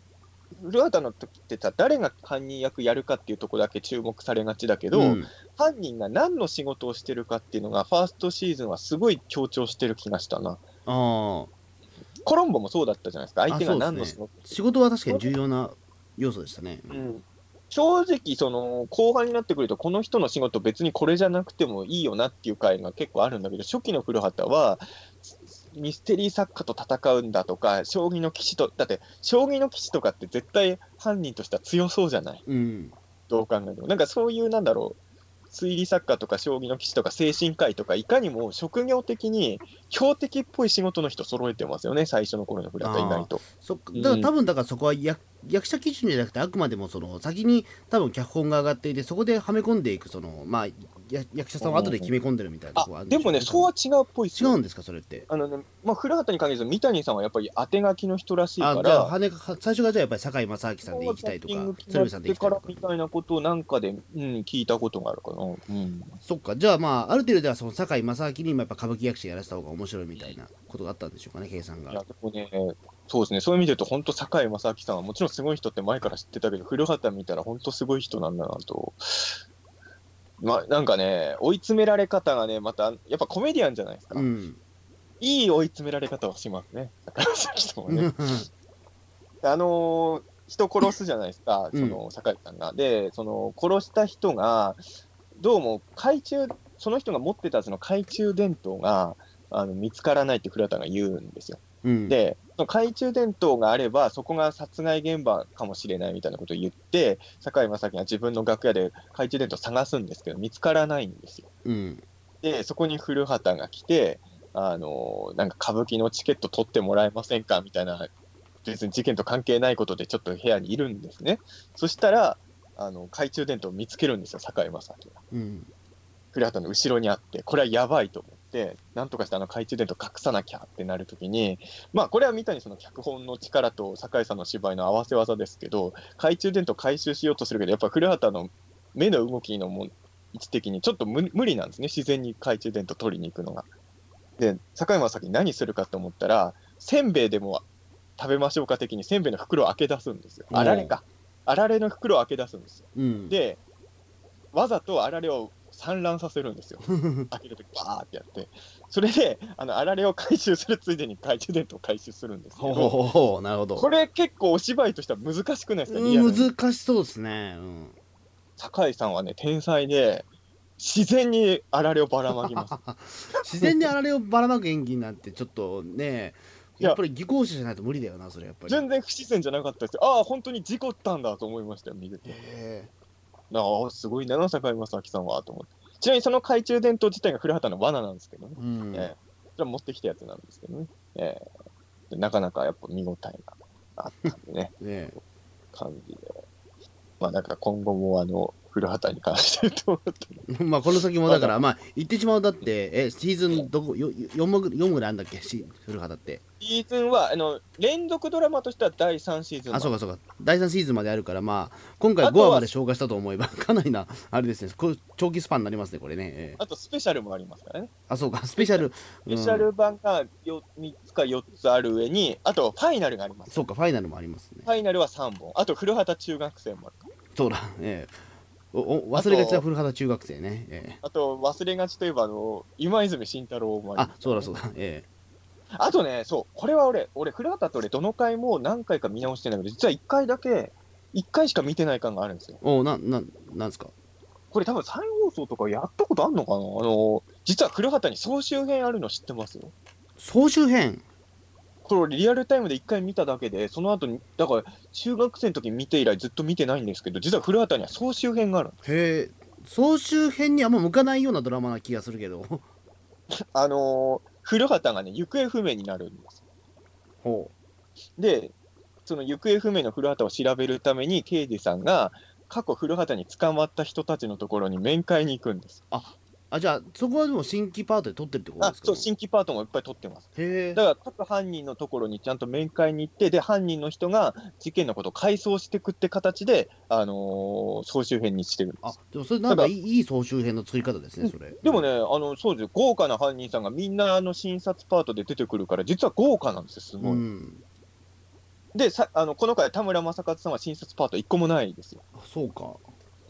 [SPEAKER 2] 古畑の時ってさ、誰が犯人役やるかっていうところだけ注目されがちだけど、
[SPEAKER 1] うん。
[SPEAKER 2] 犯人が何の仕事をしてるかっていうのが、ファーストシーズンはすごい強調してる気がしたな。
[SPEAKER 1] ああ
[SPEAKER 2] コロンボもそうだったじゃないですか、相手が何の仕事、
[SPEAKER 1] 仕事は確かに重要な要素でしたね。
[SPEAKER 2] うん、正直、その後半になってくると、この人の仕事、別にこれじゃなくてもいいよなっていう回が結構あるんだけど、初期の古畑は、ミステリー作家と戦うんだとか、将棋の棋士と、だって、将棋の棋士とかって絶対犯人としては強そうじゃない、
[SPEAKER 1] うん
[SPEAKER 2] どう考えても。なんかそういう、なんだろう、推理作家とか将棋の棋士とか精神科医とか、いかにも職業的に標的っぽい仕事の人揃えてますよね、最初の頃の古畑、意外と。
[SPEAKER 1] そだから多分だからそこは役役者基準じゃなくてあくまでもその先に多分脚本が上がっていてそこではめ込んでいくそのまあや役者さんは後で決め込んでるみたいなと
[SPEAKER 2] あ
[SPEAKER 1] こあるん
[SPEAKER 2] でもね、そうは違うっぽいっすよ。
[SPEAKER 1] 違うんですかそれって？
[SPEAKER 2] あのね、まあ、古畑に限らず、三谷さんはやっぱり当て書きの人らしいか
[SPEAKER 1] あじゃあ
[SPEAKER 2] ら、
[SPEAKER 1] 羽が最初がじゃあやっぱり堺正明さんで行きたいとか鶴瓶さんで行きたいとか
[SPEAKER 2] からみたいなことをなんかで、うん、聞いたことがあるかな。うん、
[SPEAKER 1] そっか。じゃあまあある程度ではその堺正明にもやっぱ歌舞伎役者やらせた方が面白いみたいなことがあったんでしょうかね計算
[SPEAKER 2] いや、
[SPEAKER 1] が
[SPEAKER 2] でもね、そうですね、そういう意味で言うと、本当、堺正明さんはもちろんすごい人って前から知ってたけど、古畑見たら本当すごい人なんだなと。まあ、なんかね、追い詰められ方がね、また、やっぱコメディアンじゃないですか。
[SPEAKER 1] うん
[SPEAKER 2] いい追い詰められ方をしますね、ね。あのー人殺すじゃないですか、
[SPEAKER 1] うん
[SPEAKER 2] その酒井さんが。で、その殺した人が、どうも懐中、その人が持ってたその懐中電灯があの見つからないって古畑が言うんですよ。
[SPEAKER 1] うん
[SPEAKER 2] で、懐中電灯があれば、そこが殺害現場かもしれないみたいなことを言って、堺正明が自分の楽屋で懐中電灯を探すんですけど、見つからないんですよ。
[SPEAKER 1] うん
[SPEAKER 2] で、そこに古畑が来て、あのなんか歌舞伎のチケット取ってもらえませんかみたいな、別に事件と関係ないことでちょっと部屋にいるんですね。そしたら、あの懐中電灯を見つけるんですよ、堺正明が。
[SPEAKER 1] うん
[SPEAKER 2] 古畑の後ろにあって、これはやばいと思って、なんとかしてあの懐中電灯隠さなきゃってなるときに、まあこれは三谷その脚本の力と堺さんの芝居の合わせ技ですけど、懐中電灯回収しようとするけど、やっぱ古畑の目の動きのも位置的にちょっと無無理なんですね、自然に懐中電灯取りに行くのが。で、堺正明何するかと思ったら、せんべいでも食べましょうか的にせんべいの袋を開け出すんですよ。あられか。あられの袋を開け出すんですよ。
[SPEAKER 1] うん
[SPEAKER 2] で、わざとあられを散乱させるんですよ。開けるとき、バーってやって。それで、あの、あられを回収するついでに懐中電灯を回収するんですけど、
[SPEAKER 1] ほなるほど
[SPEAKER 2] これ結構お芝居としては難しくないですか、
[SPEAKER 1] 難しそうですねうん
[SPEAKER 2] 酒井さんはね、天才で、自然にあられをばらまきます。
[SPEAKER 1] 自然にあられをばらまく演技なんてちょっとね
[SPEAKER 2] いや
[SPEAKER 1] やっぱり技巧者じゃないと無理だよなそれやっぱり
[SPEAKER 2] 全然不自然じゃなかったですよ。ああ、本当に事故ったんだと思いましたよ、見てて。
[SPEAKER 1] へ
[SPEAKER 2] ああ、すごいな、酒井正明さんは、と思って。ちなみにその懐中電灯自体が古畑の罠なんですけどね
[SPEAKER 1] え。うん
[SPEAKER 2] ええそれは持ってきたやつなんですけどね。ええでなかなかやっぱ見応えがあったんでね、
[SPEAKER 1] ね
[SPEAKER 2] 感じで。まあなんか今後もあの、古畑に関してどうだったの
[SPEAKER 1] えまあこの先もだからまあ言ってしまうだってえシーズンどこよ4もぐ4ぐらいあんだっけ？し古畑って。
[SPEAKER 2] シーズンは、あの、連続ドラマとしては第3シーズン
[SPEAKER 1] あそうかそうか。第3シーズンまであるからまあ今回5
[SPEAKER 2] あとは
[SPEAKER 1] 話まで消化したと思えば かなりなあれですね。こう長期スパンになりますねこれね、ええ。
[SPEAKER 2] あとスペシャルもありますからね。
[SPEAKER 1] あそうか。スペシャル。
[SPEAKER 2] スペシャル版がよ3つか4つある上に、あとファイナルがあります。
[SPEAKER 1] そうかファイナルもありますね。
[SPEAKER 2] ファイナルは3本。あと古畑中学生もある。
[SPEAKER 1] そうだ。ええ。おお忘れがちな古畑中学生ね、ええ。
[SPEAKER 2] あと忘れがちといえば、あの、今泉慎太郎もあり
[SPEAKER 1] あそうだそうだ。え
[SPEAKER 2] あとね、そう、これは俺、俺、古畑と俺、どの回も何回か見直してんだけど、実は1回だけ、1回しか見てない感があるんですよ。
[SPEAKER 1] えおなななんですか？
[SPEAKER 2] これ多分再放送とかやったことあんのかな？あの、実は古畑に総集編あるの知ってます？よ。
[SPEAKER 1] 総集編？
[SPEAKER 2] これ俺リアルタイムで1回見ただけで、その後に、だから中学生の時見て以来ずっと見てないんですけど、実は古畑には総集編があるの。
[SPEAKER 1] へえ総集編にあんま向かないようなドラマな気がするけど
[SPEAKER 2] あのー古畑がね、行方不明になるんです。
[SPEAKER 1] ほ
[SPEAKER 2] で、その行方不明の古畑を調べるために、刑事さんが、過去古畑に捕まった人たちのところに面会に行くんです。
[SPEAKER 1] あじゃあそこはでも新規パートで撮ってるってことですか、
[SPEAKER 2] あそう、新規パートもいっぱい取ってます。
[SPEAKER 1] へえ
[SPEAKER 2] だから各犯人のところにちゃんと面会に行って、で、犯人の人が事件のことを回想していくって形で、あのー総集編にしてるんです。
[SPEAKER 1] あでもそれなんかいいいい総集編の作り方ですねそれ
[SPEAKER 2] でもね、あのそうですよ豪華な犯人さんがみんなあの診察パートで出てくるから、実は豪華なんですよ、す
[SPEAKER 1] う
[SPEAKER 2] ごい。
[SPEAKER 1] ん
[SPEAKER 2] でさあの、この回、田村正和さんは診察パート1個もないですよ。
[SPEAKER 1] あそうか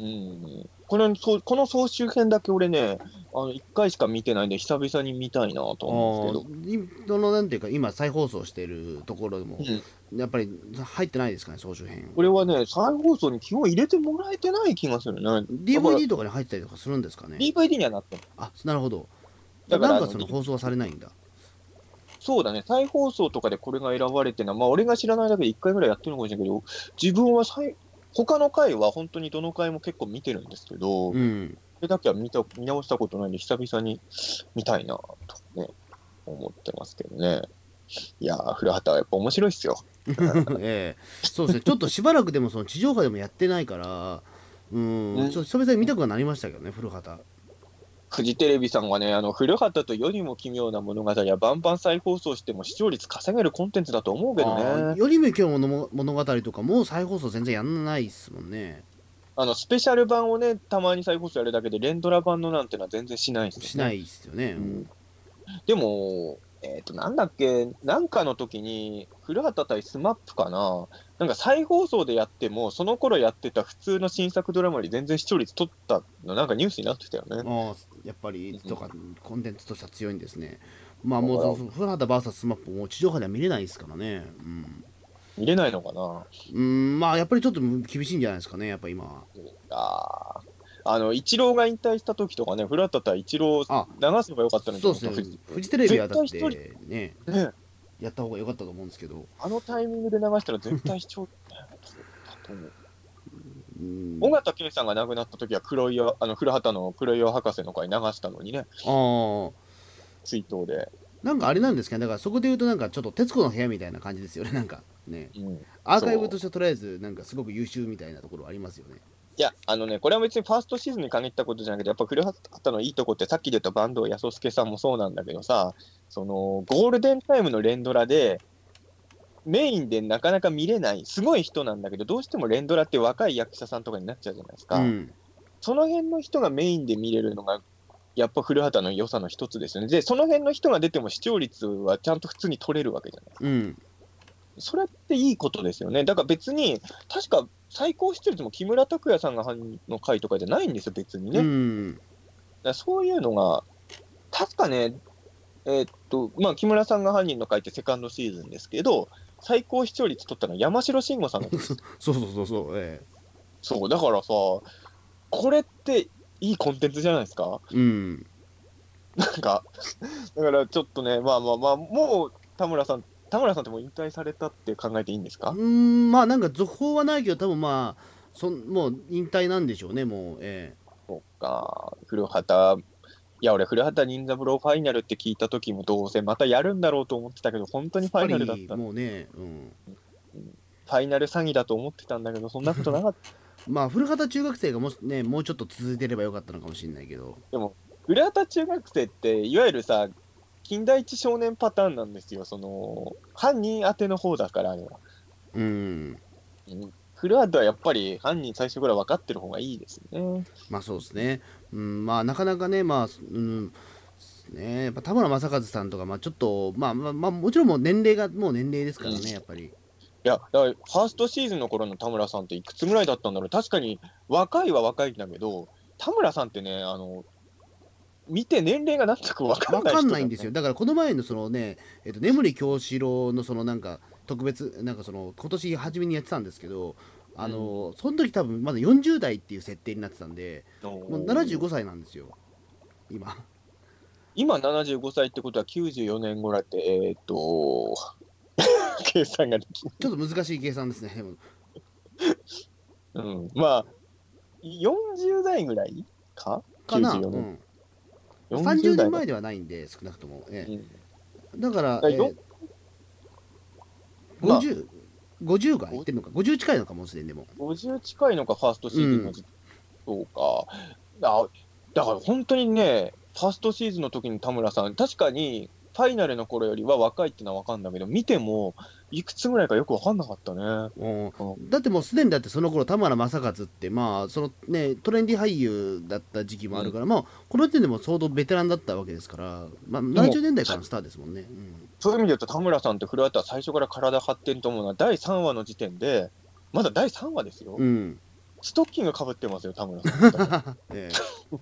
[SPEAKER 2] うん、このこの総集編だけ俺ね、あの1回しか見てないんで、久々に見たいなと
[SPEAKER 1] あ
[SPEAKER 2] 思うんですけど。
[SPEAKER 1] ーいそのなんていうか今再放送してるところでも
[SPEAKER 2] うん。
[SPEAKER 1] やっぱり入ってないですかね総集編。
[SPEAKER 2] これはね、再放送に基本入れてもらえてない気がするね。
[SPEAKER 1] DVD とかに入ってたりとかするんですかね
[SPEAKER 2] ？DVD にはなってる
[SPEAKER 1] あなるほど。
[SPEAKER 2] だから
[SPEAKER 1] なんかその放送はされないんだ。
[SPEAKER 2] そうだね、再放送とかでこれが選ばれてるのは、まあ、俺が知らないだけで1回ぐらいやってるのかもしれないけど、自分は再他の回は本当にどの回も結構見てるんですけど、こ
[SPEAKER 1] うん。
[SPEAKER 2] れだけは見た見直したことないんで、久々に見たいなとね、思ってますけどね。いやー、古畑はやっぱ面白いっすよ。
[SPEAKER 1] え え。そうですね。ちょっとしばらくでもその地上波でもやってないからうん。
[SPEAKER 2] うん。
[SPEAKER 1] ちょっと久々に見たくはなりましたけどね古畑
[SPEAKER 2] フジテレビさんがね、あの古畑と世にも奇妙な物語はバンバン再放送しても視聴率稼げるコンテンツだと思うけどね。
[SPEAKER 1] 世にも奇妙な物語とかも再放送全然やんないっすもんね。
[SPEAKER 2] あのスペシャル版をね、たまに再放送やるだけで、連ドラ版のなんてのは全然しないですよね。
[SPEAKER 1] しないっすよね、
[SPEAKER 2] うん。でも、えっ、と、なんだっけ、なんかの時に、古畑対 SMAP かな、なんか再放送でやっても、その頃やってた普通の新作ドラマより全然視聴率取ったの、なんかニュースになってたよね。
[SPEAKER 1] ああやっぱりとかコンテンツとしては強いんですね。まあもう古畑 VS スマップも地上波では見れないですからね。うん。
[SPEAKER 2] 見れないのかな。
[SPEAKER 1] うんまあやっぱりちょっと厳しいんじゃないですかねやっぱ今は。
[SPEAKER 2] あー。あの、イチローが引退した時とかね、古畑対イチロー
[SPEAKER 1] あ
[SPEAKER 2] 流すのが良かったのに。
[SPEAKER 1] そうですね。フジテレビはだってね。
[SPEAKER 2] ね、
[SPEAKER 1] やった方が良かったと思うんですけど。
[SPEAKER 2] あのタイミングで流したら絶対視聴、ね、だと思う
[SPEAKER 1] うん。
[SPEAKER 2] 尾形圭さんが亡くなった時は黒岩、あの古畑の黒岩博士の回流したのにね、
[SPEAKER 1] ああ
[SPEAKER 2] 追悼で。
[SPEAKER 1] なんかあれなんですかね。だからそこで言うとなんかちょっと徹子の部屋みたいな感じですよね。なんかね。
[SPEAKER 2] うん。
[SPEAKER 1] アーカイブとしてはとりあえずなんかすごく優秀みたいなところありますよね
[SPEAKER 2] いや、あのね、これは別にファーストシーズンに限ったことじゃなくて、やっぱ古畑のいいとこって、さっきで言った坂東康介さんもそうなんだけどさ、そのゴールデンタイムの連ドラで、メインでなかなか見れない、すごい人なんだけど、どうしても連ドラって若い役者さんとかになっちゃうじゃないですか。
[SPEAKER 1] うん
[SPEAKER 2] その辺の人がメインで見れるのが、やっぱ古畑の良さの一つですよね。で、その辺の人が出ても視聴率はちゃんと普通に取れるわけじゃない
[SPEAKER 1] うん
[SPEAKER 2] それっていいことですよね。だから別に、確か最高視聴率も木村拓哉さんが犯人の回とかじゃないんですよ、別にね。
[SPEAKER 1] うん
[SPEAKER 2] らそういうのが、確かね、えーっと、まあ、木村さんが犯人の回ってセカンドシーズンですけど、最高視聴率取ったのは山城慎吾さん。
[SPEAKER 1] そうそうそうそうえ
[SPEAKER 2] そう、だからさ、これっていいコンテンツじゃないですか？
[SPEAKER 1] えうん
[SPEAKER 2] なんか、だからちょっとね、まあまあまあ、もう田村さん、田村さんってもう引退されたって考えていいんですか、
[SPEAKER 1] うんまあなんか続報はないけど多分まあそんもう引退なんでしょうねもう。え
[SPEAKER 2] そうか、古畑、いや、俺、古畑任三郎ファイナルって聞いた時も、どうせまたやるんだろうと思ってたけど、本当にファイナルだった。フ
[SPEAKER 1] もうねうん。
[SPEAKER 2] ァイナル詐欺だと思ってたんだけど、そんなことなかった。
[SPEAKER 1] まあ古畑中学生がもしねもうちょっと続いてればよかったのかもしれないけど。
[SPEAKER 2] 古畑中学生って、いわゆるさ、近代一少年パターンなんですよ、その、犯人宛ての方だから、あれは。
[SPEAKER 1] うん
[SPEAKER 2] うん古畑はやっぱり犯人最初から分かってる方がいいですよね。
[SPEAKER 1] まあそうですねうんまあなかなかねまあうんねやっぱ田村正和さんとかまあちょっとまあまあまあもちろんもう年齢がもう年齢ですからね、
[SPEAKER 2] うん
[SPEAKER 1] やっぱり
[SPEAKER 2] いや、だからファーストシーズンの頃の田村さんっていくつぐらいだったんだろう。確かに若いは若いんだけど、田村さんってね、あの、見て年齢がなんとか分かないね。
[SPEAKER 1] かんないんですよ。だからこの前のそのね、えっと、眠り京志郎のそのなんか特別なんかその今年初めにやってたんですけどあの、その時多分まだ40代っていう設定になってたんでもう75歳なんですよ。今。
[SPEAKER 2] 今75歳ってことは94年後だって、えーっと、計算ができ。
[SPEAKER 1] ちょっと難しい計算ですね。でも。
[SPEAKER 2] うん、まあ、40代ぐらいか？
[SPEAKER 1] かな、
[SPEAKER 2] 94
[SPEAKER 1] うん、
[SPEAKER 2] 年
[SPEAKER 1] 30年前
[SPEAKER 2] で、
[SPEAKER 1] ではないんで少なくとも、え
[SPEAKER 2] うん
[SPEAKER 1] えだから、えー
[SPEAKER 2] まあ
[SPEAKER 1] 50 50がいってるのか。50近いのかもしれんでも。
[SPEAKER 2] 50近いのか、ファーストシーズンの時、そうか。あだから本当にね、ファーストシーズンの時に田村さん、確かにファイナルの頃よりは若いってのは分かんだけど、見ても、いくつぐらいかよく分かんなかったね。
[SPEAKER 1] うん。
[SPEAKER 2] う
[SPEAKER 1] だってもうすでにだってその頃田村正和ってまあそのねトレンディ俳優だった時期もあるから、まあこの時点でも相当ベテランだったわけですからまあ70年代からのスターですもんね、うん。
[SPEAKER 2] そういう意味で言うと、田村さんって古畑は最初から体張ってると思うのは、第3話の時点で、まだ第3話ですよ。
[SPEAKER 1] うん。
[SPEAKER 2] ストッキングかぶってますよ、田村さん。
[SPEAKER 1] ええ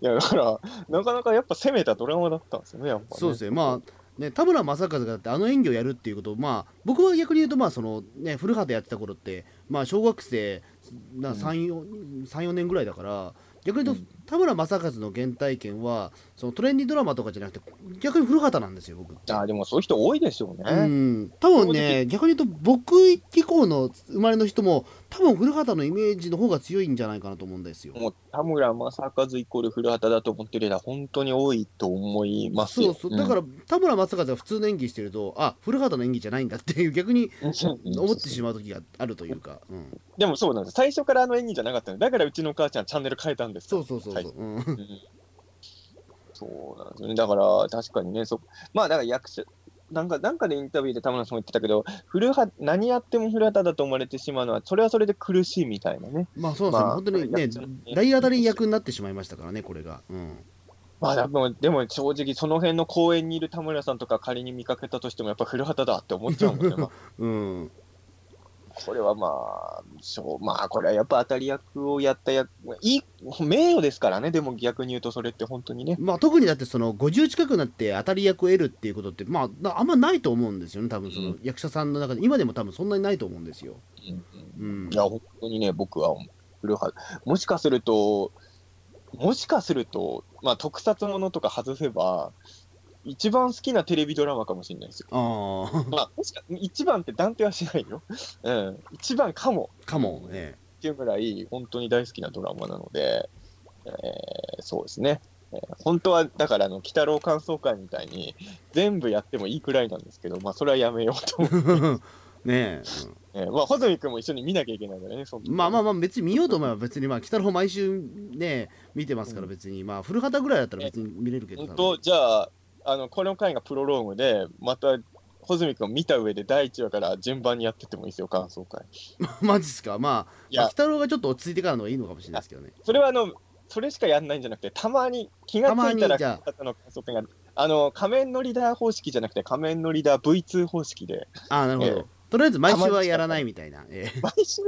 [SPEAKER 2] いや、だから、なかなかやっぱ攻めたドラマだったんですよね、やっぱ、ね。
[SPEAKER 1] そうですね。まあね、田村正和がだってあの演技をやるっていうことを、まあ、僕は逆に言うと、まあそのね、古畑やってた頃って、まあ、小学生な
[SPEAKER 2] うん。
[SPEAKER 1] 3、4 3 4年ぐらいだから、逆に言うと、
[SPEAKER 2] うん
[SPEAKER 1] 田村正和の原体験は、そのトレンディードラマとかじゃなくて、逆に古畑なんですよ、僕。
[SPEAKER 2] あーでもそういう人多いでしょうね。
[SPEAKER 1] うん、多分ね、逆に言うと、僕以降の生まれの人も、多分古畑のイメージの方が強いんじゃないかなと思うんですよ。
[SPEAKER 2] もう田村正和イコール古畑だと思ってる人は本当に多いと思いますよ。
[SPEAKER 1] そうそう、だから田村正和が普通の演技してると、あ古畑の演技じゃないんだっていう、逆に
[SPEAKER 2] ら
[SPEAKER 1] 思ってしまう時があるというか、うん、
[SPEAKER 2] でもそうなんです。最初からあの演技じゃなかったのだからうちの母ちゃんチャンネル変えたんです
[SPEAKER 1] そうそうそうそう、うん
[SPEAKER 2] うんそうなんですよね。だから確かにね、そまあだから役者、なんかなんかでインタビューで田村さんも言ってたけど、古畑何やっても古畑だと思われてしまうのは、それはそれで苦しいみたいなね。
[SPEAKER 1] まあそうなんですよ、
[SPEAKER 2] まあ
[SPEAKER 1] 本当にね、大当たり役になってしまいましたからね、これが。うん、
[SPEAKER 2] まあでも、でも正直その辺の公園にいる田村さんとか仮に見かけたとしても、やっぱ古畑だって思っちゃうもんね。ま あ
[SPEAKER 1] うん、
[SPEAKER 2] これはまあ、しょうまあ、これはやっぱ当たり役をやった役、いい、名誉ですからね、でも逆に言うとそれって本当にね。
[SPEAKER 1] まあ特にだって、その50近くになって当たり役を得るっていうことって、まあ、なあんまないと思うんですよね、多分その
[SPEAKER 2] うん。
[SPEAKER 1] 役者さんの中で、今でも多分そんなにないと思うんですよ。うん
[SPEAKER 2] いや、本当にね、僕はもしかすると、もしかすると、まあ、特撮ものとか外せば、一番好きなテレビドラマかもしれないですよ。
[SPEAKER 1] ああ、
[SPEAKER 2] まあ、もしか、一番って断定はしないよ。うん。一番かも
[SPEAKER 1] かも、ね。
[SPEAKER 2] っていうぐらい、本当に大好きなドラマなので、えーそうですね。えー本当は、だから、あの、鬼太郎感想会みたいに、全部やってもいいくらいなんですけど、まあ、それはやめようと思う。
[SPEAKER 1] ねえ、
[SPEAKER 2] えーまあ、穂積君も一緒に見なきゃいけないからね、
[SPEAKER 1] まあまあまあ、別に見ようと思えば、別に、まあ、北の方毎週ね、見てますから、別に、まあ、古畑ぐらいだったら別に見れるけど、
[SPEAKER 2] 本当、じゃあ、あの、この回がプロローグで、また、穂積君を見た上で第1話から順番にやってってもいいですよ、感想会。
[SPEAKER 1] マジっすか、まあ、
[SPEAKER 2] いや
[SPEAKER 1] まあ、北郎がちょっと落ち着いてからの方がいいのかもしれないですけどね。
[SPEAKER 2] それはあの、それしかやんないんじゃなくて、たまに気がついたら、
[SPEAKER 1] た
[SPEAKER 2] の感想会があの、仮面のリーダー方式じゃなくて、仮面のリーダー V2 方式で、
[SPEAKER 1] ああ、なるほど。
[SPEAKER 2] え
[SPEAKER 1] とりあえず毎週はやらないみたいな。ええ
[SPEAKER 2] 毎週、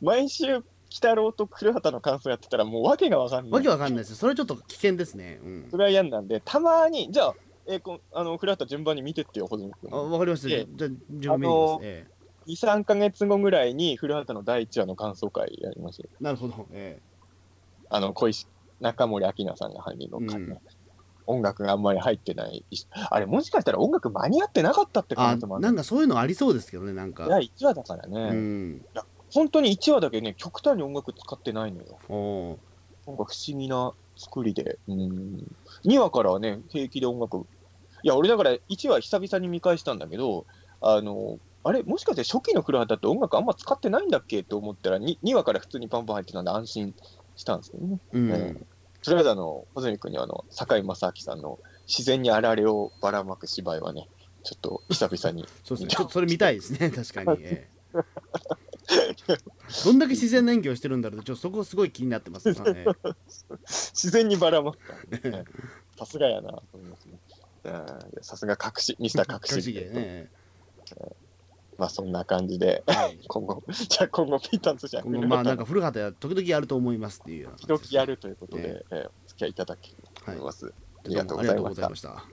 [SPEAKER 2] 毎週、鬼太郎と古畑の感想やってたら、もう訳がわかんない。
[SPEAKER 1] わけわかんないです。それはちょっと危険ですね。うん
[SPEAKER 2] そ。れは嫌なんで、たまに、じゃあ、えーこあの古畑順番に見てってよ、穂積君
[SPEAKER 1] あ。わかりました。じゃ
[SPEAKER 2] え
[SPEAKER 1] あ、順番見ます。え
[SPEAKER 2] 2、3ヶ月後ぐらいに古畑の第1話の感想会やりますよ。
[SPEAKER 1] えなるほど。え
[SPEAKER 2] あの、小石、中森明菜さんが犯人の回ね、音楽があんまり入ってない。あれ、もしかしたら音楽間に合ってなかったって
[SPEAKER 1] えあ
[SPEAKER 2] 可能性もある。
[SPEAKER 1] なんかそういうのありそうですけどね、なんか。
[SPEAKER 2] いや、1話だから
[SPEAKER 1] う
[SPEAKER 2] ね、
[SPEAKER 1] ん。
[SPEAKER 2] 本当に1話だけね、極端に音楽使ってないのよ。
[SPEAKER 1] おー
[SPEAKER 2] なんか不思議な作りで。うん。2話からはね、平気で音楽。いや、俺だから1話久々に見返したんだけど、あの、あれ、もしかして初期の古畑って音楽あんま使ってないんだっけと思ったら2、2話から普通にパンパン入ってたんで安心したんですけどね。
[SPEAKER 1] うん。
[SPEAKER 2] えとりあえずあの、穂積君にはあの、坂井正明さんの自然にあられをばらまく芝居はね、ちょっと久々に。
[SPEAKER 1] そうですね。ちょっとそれ見たいですね、確かに。ええどんだけ自然な演技をしてるんだろうと、ちょっとそこすごい気になってます。はいええ
[SPEAKER 2] 自然にばらまくからね。さすがやなと思いますね。うんさすが隠し、ミスター隠
[SPEAKER 1] 隠し
[SPEAKER 2] し芸。
[SPEAKER 1] 芸ね。
[SPEAKER 2] まあそんな感じで、
[SPEAKER 1] はい
[SPEAKER 2] 今後、じゃあ今後ピータンとしては、
[SPEAKER 1] 今後まあなんか古畑は時々やると思いますっていう
[SPEAKER 2] 時々やるということ
[SPEAKER 1] え
[SPEAKER 2] で、えーお付き合いいただければと思います。あり
[SPEAKER 1] どうもありがとうございました。